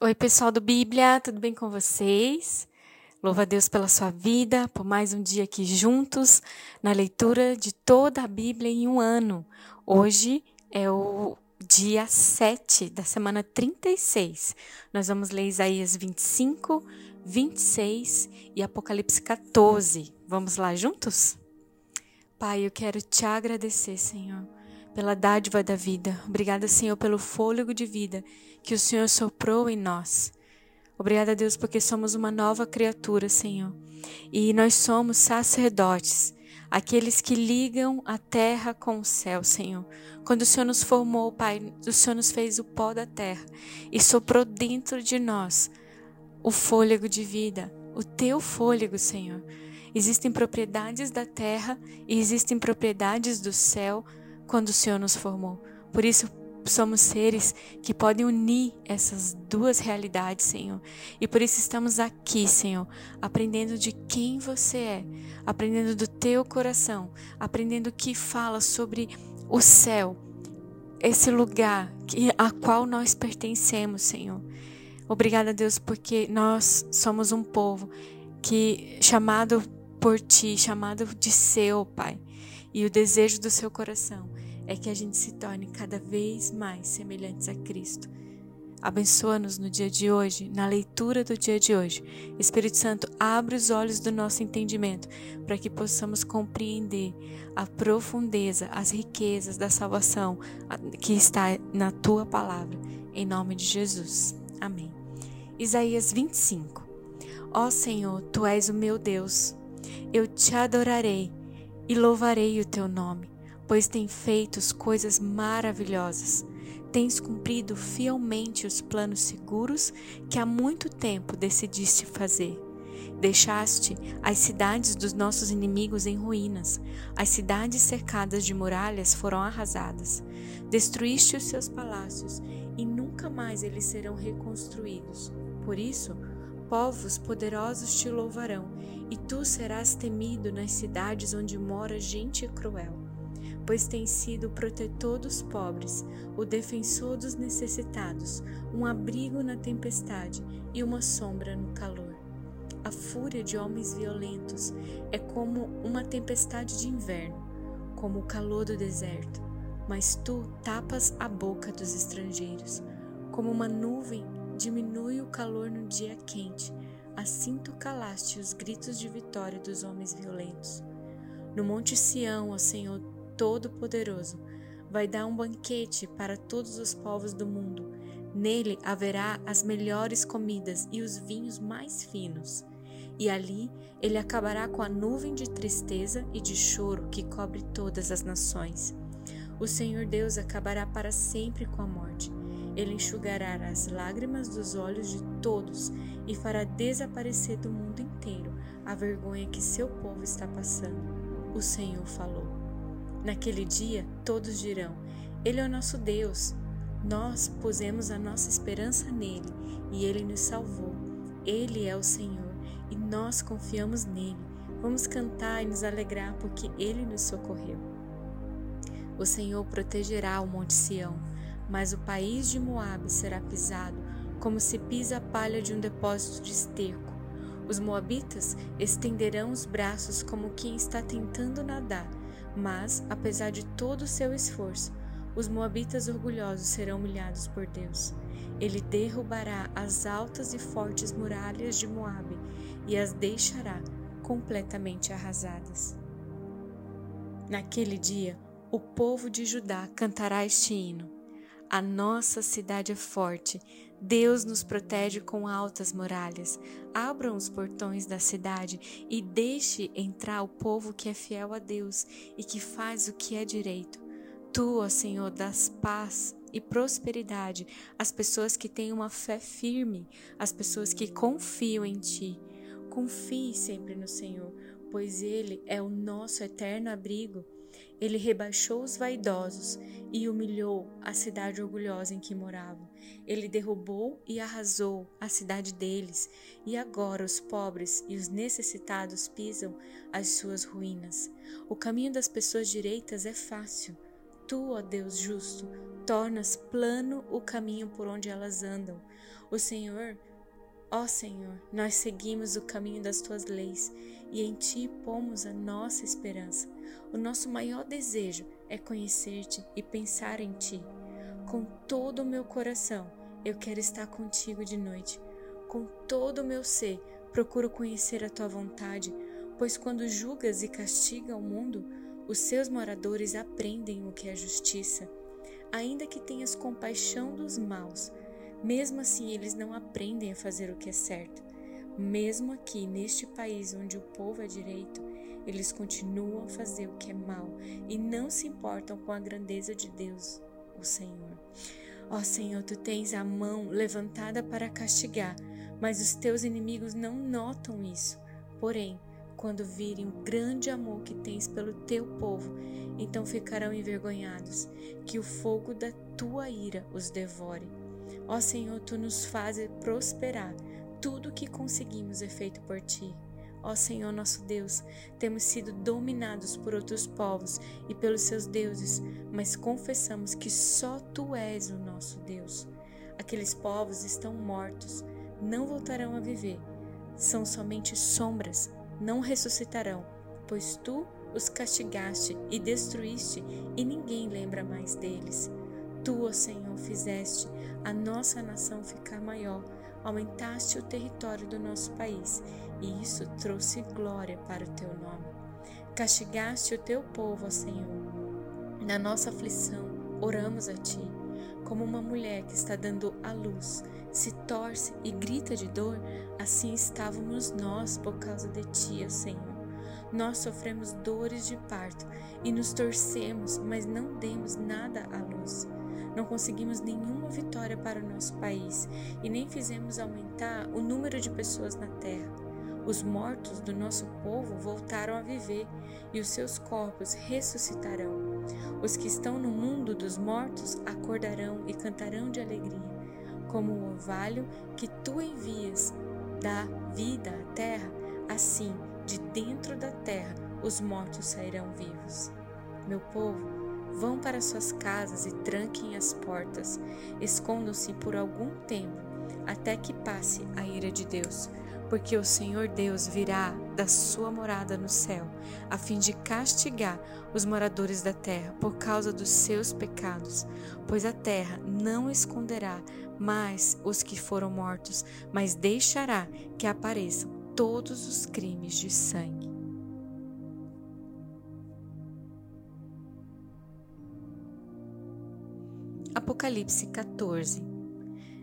Oi, pessoal do Bíblia, tudo bem com vocês? Louva a Deus pela sua vida, por mais um dia aqui juntos na leitura de toda a Bíblia em um ano. Hoje é o dia 7 da semana 36. Nós vamos ler Isaías 25, 26 e Apocalipse 14. Vamos lá juntos? Pai, eu quero te agradecer, Senhor pela dádiva da vida. Obrigada, Senhor, pelo fôlego de vida que o Senhor soprou em nós. Obrigada, Deus, porque somos uma nova criatura, Senhor. E nós somos sacerdotes, aqueles que ligam a terra com o céu, Senhor. Quando o Senhor nos formou, Pai, o Senhor nos fez o pó da terra e soprou dentro de nós o fôlego de vida, o teu fôlego, Senhor. Existem propriedades da terra e existem propriedades do céu quando o Senhor nos formou. Por isso, somos seres que podem unir essas duas realidades, Senhor. E por isso estamos aqui, Senhor, aprendendo de quem você é, aprendendo do teu coração, aprendendo o que fala sobre o céu, esse lugar que, a qual nós pertencemos, Senhor. Obrigada, Deus, porque nós somos um povo que chamado por ti, chamado de seu, Pai. E o desejo do seu coração é que a gente se torne cada vez mais semelhantes a Cristo. Abençoa-nos no dia de hoje, na leitura do dia de hoje. Espírito Santo, abre os olhos do nosso entendimento para que possamos compreender a profundeza, as riquezas da salvação que está na tua palavra. Em nome de Jesus. Amém. Isaías 25. Ó Senhor, tu és o meu Deus. Eu te adorarei e louvarei o teu nome, pois tem feito coisas maravilhosas. Tens cumprido fielmente os planos seguros que há muito tempo decidiste fazer. Deixaste as cidades dos nossos inimigos em ruínas, as cidades cercadas de muralhas foram arrasadas. Destruíste os seus palácios e nunca mais eles serão reconstruídos. Por isso, povos poderosos te louvarão, e tu serás temido nas cidades onde mora gente cruel. Pois tens sido o protetor dos pobres, o defensor dos necessitados, um abrigo na tempestade e uma sombra no calor. A fúria de homens violentos é como uma tempestade de inverno, como o calor do deserto, mas tu tapas a boca dos estrangeiros, como uma nuvem diminui o calor no dia quente, assim tu calaste os gritos de vitória dos homens violentos. No Monte Sião, ó Senhor Todo-Poderoso, vai dar um banquete para todos os povos do mundo. Nele haverá as melhores comidas e os vinhos mais finos. E ali ele acabará com a nuvem de tristeza e de choro que cobre todas as nações. O Senhor Deus acabará para sempre com a morte ele enxugará as lágrimas dos olhos de todos e fará desaparecer do mundo inteiro a vergonha que seu povo está passando. O Senhor falou. Naquele dia, todos dirão: Ele é o nosso Deus. Nós pusemos a nossa esperança nele e ele nos salvou. Ele é o Senhor e nós confiamos nele. Vamos cantar e nos alegrar porque ele nos socorreu. O Senhor protegerá o Monte Sião mas o país de Moabe será pisado como se pisa a palha de um depósito de esterco. Os moabitas estenderão os braços como quem está tentando nadar, mas, apesar de todo o seu esforço, os moabitas orgulhosos serão humilhados por Deus. Ele derrubará as altas e fortes muralhas de Moabe e as deixará completamente arrasadas. Naquele dia, o povo de Judá cantará este hino. A nossa cidade é forte. Deus nos protege com altas muralhas. Abram os portões da cidade e deixe entrar o povo que é fiel a Deus e que faz o que é direito. Tu, ó Senhor, das paz e prosperidade às pessoas que têm uma fé firme, às pessoas que confiam em Ti. Confie sempre no Senhor, pois Ele é o nosso eterno abrigo. Ele rebaixou os vaidosos e humilhou a cidade orgulhosa em que moravam. Ele derrubou e arrasou a cidade deles, e agora os pobres e os necessitados pisam as suas ruínas. O caminho das pessoas direitas é fácil. Tu, ó Deus justo, tornas plano o caminho por onde elas andam. O Senhor, ó Senhor, nós seguimos o caminho das tuas leis e em ti pomos a nossa esperança. O nosso maior desejo é conhecer-te e pensar em ti. Com todo o meu coração, eu quero estar contigo de noite. Com todo o meu ser, procuro conhecer a tua vontade, pois quando julgas e castiga o mundo, os seus moradores aprendem o que é justiça. Ainda que tenhas compaixão dos maus, mesmo assim eles não aprendem a fazer o que é certo. Mesmo aqui, neste país onde o povo é direito, eles continuam a fazer o que é mal e não se importam com a grandeza de Deus, o Senhor. Ó Senhor, tu tens a mão levantada para castigar, mas os teus inimigos não notam isso. Porém, quando virem o grande amor que tens pelo teu povo, então ficarão envergonhados, que o fogo da tua ira os devore. Ó Senhor, tu nos fazes prosperar, tudo o que conseguimos é feito por ti. Ó Senhor nosso Deus, temos sido dominados por outros povos e pelos seus deuses, mas confessamos que só tu és o nosso Deus. Aqueles povos estão mortos, não voltarão a viver. São somente sombras, não ressuscitarão, pois tu os castigaste e destruíste, e ninguém lembra mais deles. Tu, ó Senhor, fizeste a nossa nação ficar maior, aumentaste o território do nosso país, e isso trouxe glória para o teu nome. Castigaste o teu povo, ó Senhor. Na nossa aflição, oramos a ti, como uma mulher que está dando à luz, se torce e grita de dor, assim estávamos nós por causa de ti, ó Senhor. Nós sofremos dores de parto e nos torcemos, mas não demos nada à luz. Não conseguimos nenhuma vitória para o nosso país e nem fizemos aumentar o número de pessoas na terra. Os mortos do nosso povo voltaram a viver e os seus corpos ressuscitarão. Os que estão no mundo dos mortos acordarão e cantarão de alegria, como o orvalho que tu envias dá vida à terra, assim de dentro da terra os mortos sairão vivos. Meu povo, vão para suas casas e tranquem as portas, escondam-se por algum tempo, até que passe a ira de Deus, porque o Senhor Deus virá da sua morada no céu, a fim de castigar os moradores da terra por causa dos seus pecados, pois a terra não esconderá mais os que foram mortos, mas deixará que apareçam todos os crimes de sangue. Apocalipse 14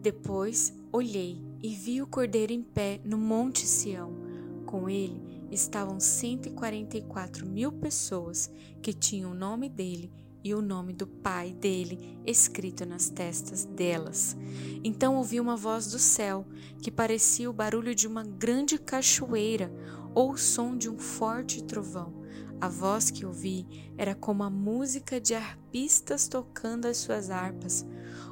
Depois olhei e vi o cordeiro em pé no Monte Sião. Com ele estavam 144 mil pessoas que tinham o nome dele e o nome do pai dele escrito nas testas delas. Então ouvi uma voz do céu, que parecia o barulho de uma grande cachoeira ou o som de um forte trovão. A voz que ouvi era como a música de arpistas tocando as suas harpas.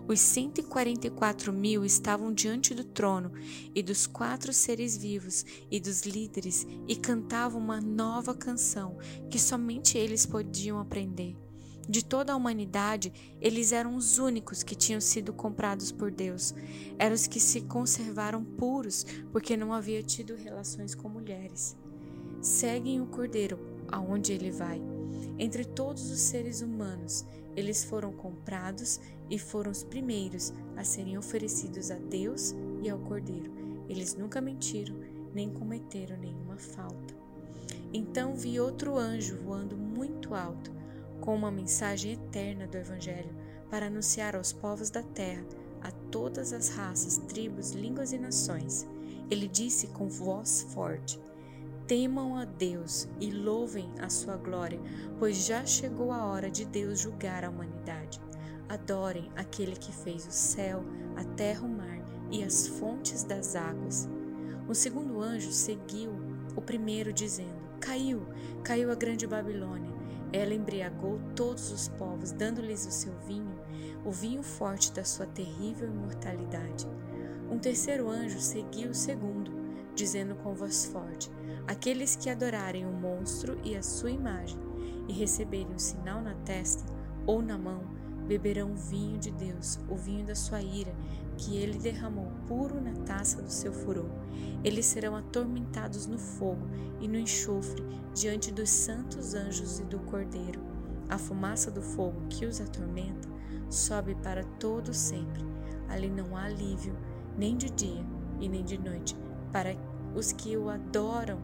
Os 144 mil estavam diante do trono e dos quatro seres vivos e dos líderes e cantavam uma nova canção que somente eles podiam aprender. De toda a humanidade, eles eram os únicos que tinham sido comprados por Deus. Eram os que se conservaram puros, porque não havia tido relações com mulheres. Seguem o Cordeiro aonde ele vai. Entre todos os seres humanos, eles foram comprados e foram os primeiros a serem oferecidos a Deus e ao Cordeiro. Eles nunca mentiram, nem cometeram nenhuma falta. Então vi outro anjo voando muito alto com uma mensagem eterna do Evangelho para anunciar aos povos da terra, a todas as raças, tribos, línguas e nações. Ele disse com voz forte: Temam a Deus e louvem a sua glória, pois já chegou a hora de Deus julgar a humanidade. Adorem aquele que fez o céu, a terra, o mar e as fontes das águas. O segundo anjo seguiu o primeiro, dizendo: Caiu, caiu a grande Babilônia ela embriagou todos os povos, dando-lhes o seu vinho, o vinho forte da sua terrível imortalidade. Um terceiro anjo seguiu o segundo, dizendo com voz forte: Aqueles que adorarem o monstro e a sua imagem, e receberem o sinal na testa, ou na mão, beberão o vinho de Deus, o vinho da sua ira, que ele derramou puro na taça do seu furor. Eles serão atormentados no fogo e no enxofre diante dos santos anjos e do Cordeiro. A fumaça do fogo que os atormenta sobe para todo sempre. Ali não há alívio, nem de dia e nem de noite, para os que o adoram,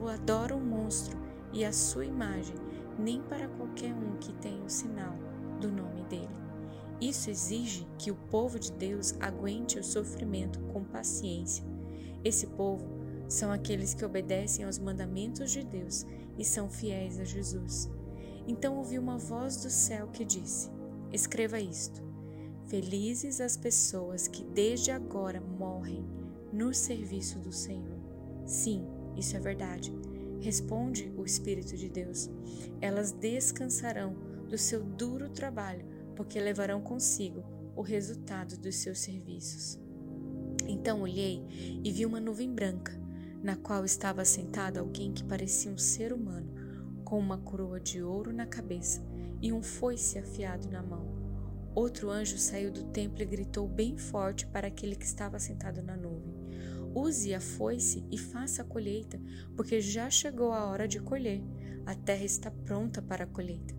o adoram o monstro e a sua imagem, nem para qualquer um que tenha o sinal do nome dele. Isso exige que o povo de Deus aguente o sofrimento com paciência. Esse povo são aqueles que obedecem aos mandamentos de Deus e são fiéis a Jesus. Então ouvi uma voz do céu que disse: Escreva isto. Felizes as pessoas que desde agora morrem no serviço do Senhor. Sim, isso é verdade. Responde o Espírito de Deus. Elas descansarão do seu duro trabalho porque levarão consigo o resultado dos seus serviços. Então olhei e vi uma nuvem branca, na qual estava sentado alguém que parecia um ser humano, com uma coroa de ouro na cabeça e um foice afiado na mão. Outro anjo saiu do templo e gritou bem forte para aquele que estava sentado na nuvem: Use a foice e faça a colheita, porque já chegou a hora de colher. A terra está pronta para a colheita.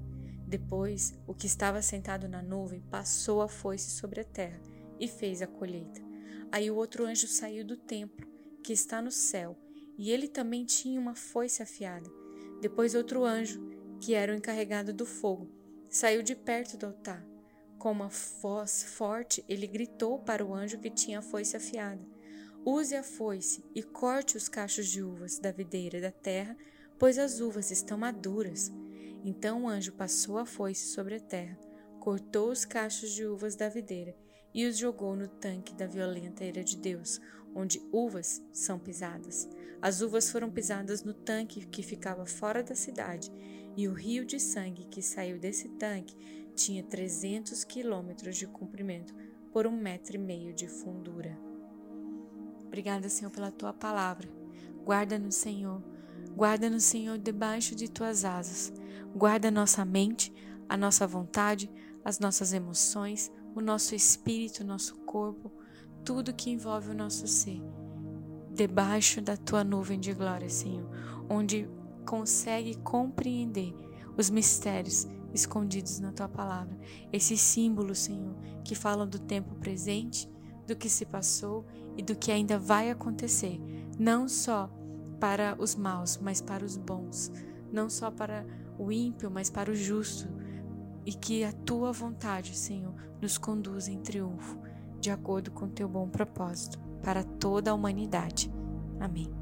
Depois, o que estava sentado na nuvem passou a foice sobre a terra e fez a colheita. Aí o outro anjo saiu do templo, que está no céu, e ele também tinha uma foice afiada. Depois outro anjo, que era o encarregado do fogo, saiu de perto do altar. Com uma voz forte, ele gritou para o anjo que tinha a foice afiada: Use a foice e corte os cachos de uvas da videira da terra, pois as uvas estão maduras. Então o anjo passou a foice sobre a terra, cortou os cachos de uvas da videira e os jogou no tanque da violenta ira de Deus, onde uvas são pisadas. As uvas foram pisadas no tanque que ficava fora da cidade, e o rio de sangue que saiu desse tanque tinha 300 quilômetros de comprimento por um metro e meio de fundura. Obrigada, Senhor, pela tua palavra. Guarda-nos, Senhor. Guarda-nos, Senhor, debaixo de tuas asas. Guarda nossa mente, a nossa vontade, as nossas emoções, o nosso espírito, o nosso corpo, tudo que envolve o nosso ser. Debaixo da tua nuvem de glória, Senhor, onde consegue compreender os mistérios escondidos na tua palavra. Esses símbolos, Senhor, que falam do tempo presente, do que se passou e do que ainda vai acontecer, não só para os maus, mas para os bons, não só para o ímpio, mas para o justo, e que a tua vontade, Senhor, nos conduza em triunfo, de acordo com teu bom propósito, para toda a humanidade. Amém.